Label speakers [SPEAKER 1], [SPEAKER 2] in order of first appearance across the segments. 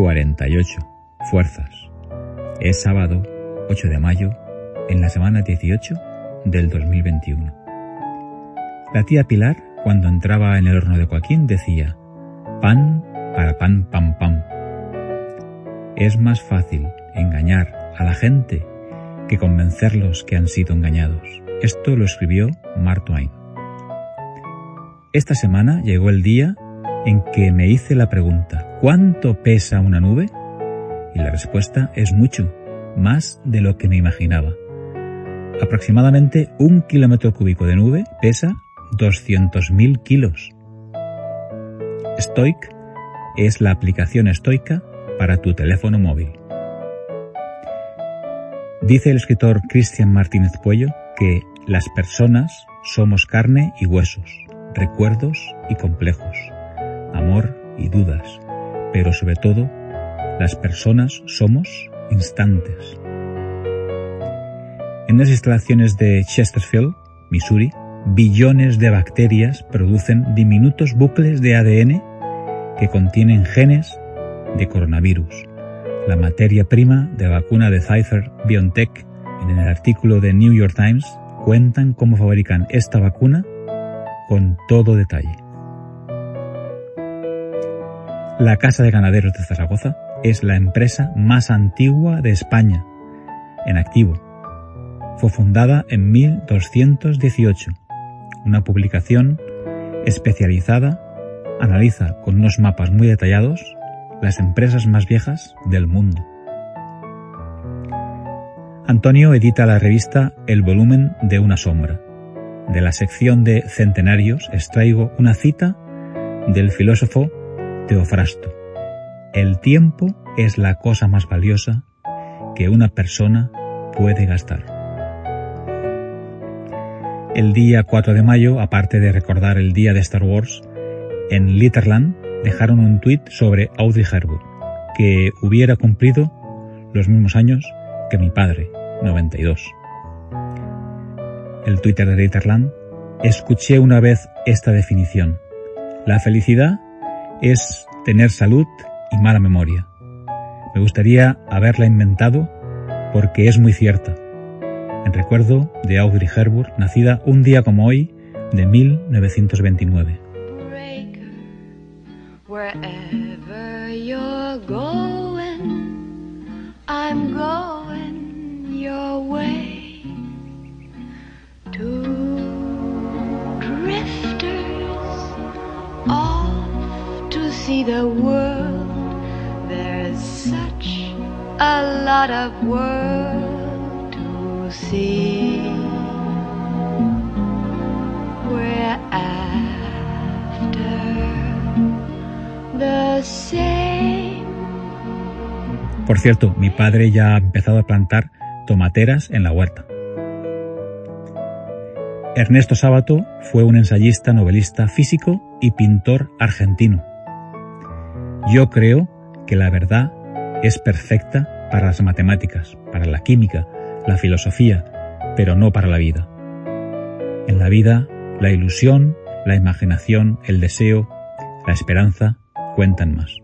[SPEAKER 1] 48. Fuerzas. Es sábado 8 de mayo, en la semana 18 del 2021. La tía Pilar, cuando entraba en el horno de Joaquín, decía, pan para pan, pam, pam. Es más fácil engañar a la gente que convencerlos que han sido engañados. Esto lo escribió Mark Twain. Esta semana llegó el día en que me hice la pregunta, ¿cuánto pesa una nube? Y la respuesta es mucho, más de lo que me imaginaba. Aproximadamente un kilómetro cúbico de nube pesa 200.000 kilos. Stoic es la aplicación estoica para tu teléfono móvil. Dice el escritor Cristian Martínez Puello que las personas somos carne y huesos, recuerdos y complejos amor y dudas, pero sobre todo, las personas somos instantes. En las instalaciones de Chesterfield, Missouri, billones de bacterias producen diminutos bucles de ADN que contienen genes de coronavirus. La materia prima de la vacuna de Pfizer BioNTech en el artículo de New York Times cuentan cómo fabrican esta vacuna con todo detalle. La Casa de Ganaderos de Zaragoza es la empresa más antigua de España en activo. Fue fundada en 1218. Una publicación especializada analiza con unos mapas muy detallados las empresas más viejas del mundo. Antonio edita la revista El volumen de una sombra. De la sección de centenarios extraigo una cita del filósofo Teofrasto. El tiempo es la cosa más valiosa que una persona puede gastar. El día 4 de mayo, aparte de recordar el día de Star Wars, en Litterland dejaron un tuit sobre Audrey Hepburn, que hubiera cumplido los mismos años que mi padre, 92. El Twitter de Litterland, escuché una vez esta definición. La felicidad es tener salud y mala memoria. Me gustaría haberla inventado porque es muy cierta. En recuerdo de Audrey Hepburn, nacida un día como hoy de 1929. The world. There's such a lot of world to see. The same. Por cierto, mi padre ya ha empezado a plantar tomateras en la huerta. Ernesto Sábato fue un ensayista, novelista, físico y pintor argentino. Yo creo que la verdad es perfecta para las matemáticas, para la química, la filosofía, pero no para la vida. En la vida, la ilusión, la imaginación, el deseo, la esperanza cuentan más.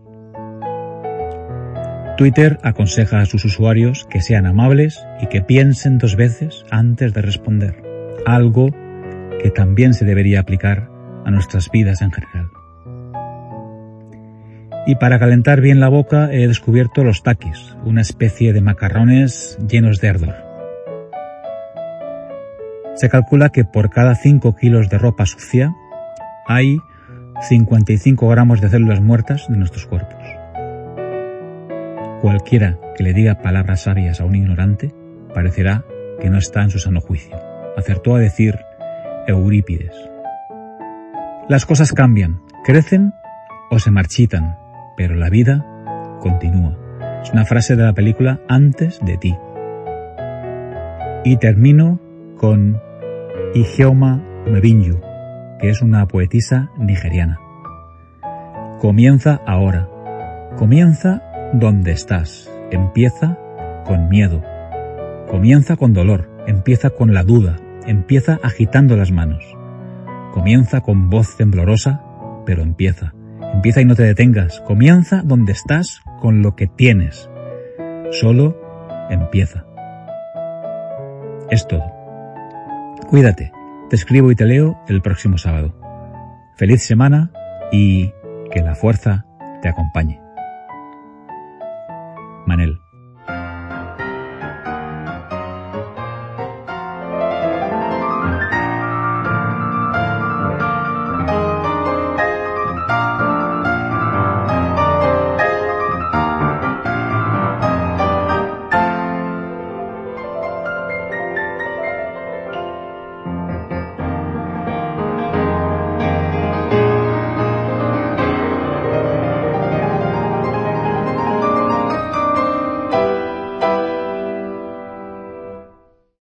[SPEAKER 1] Twitter aconseja a sus usuarios que sean amables y que piensen dos veces antes de responder, algo que también se debería aplicar a nuestras vidas en general. Y para calentar bien la boca he descubierto los taquis, una especie de macarrones llenos de ardor. Se calcula que por cada 5 kilos de ropa sucia hay 55 gramos de células muertas de nuestros cuerpos. Cualquiera que le diga palabras sabias a un ignorante parecerá que no está en su sano juicio. Acertó a decir Eurípides. Las cosas cambian, crecen o se marchitan, pero la vida continúa. Es una frase de la película Antes de ti. Y termino con Ijeoma Mebinyu, que es una poetisa nigeriana. Comienza ahora. Comienza donde estás. Empieza con miedo. Comienza con dolor. Empieza con la duda. Empieza agitando las manos. Comienza con voz temblorosa, pero empieza. Empieza y no te detengas. Comienza donde estás con lo que tienes. Solo empieza. Es todo. Cuídate. Te escribo y te leo el próximo sábado. Feliz semana y que la fuerza te acompañe. Manel.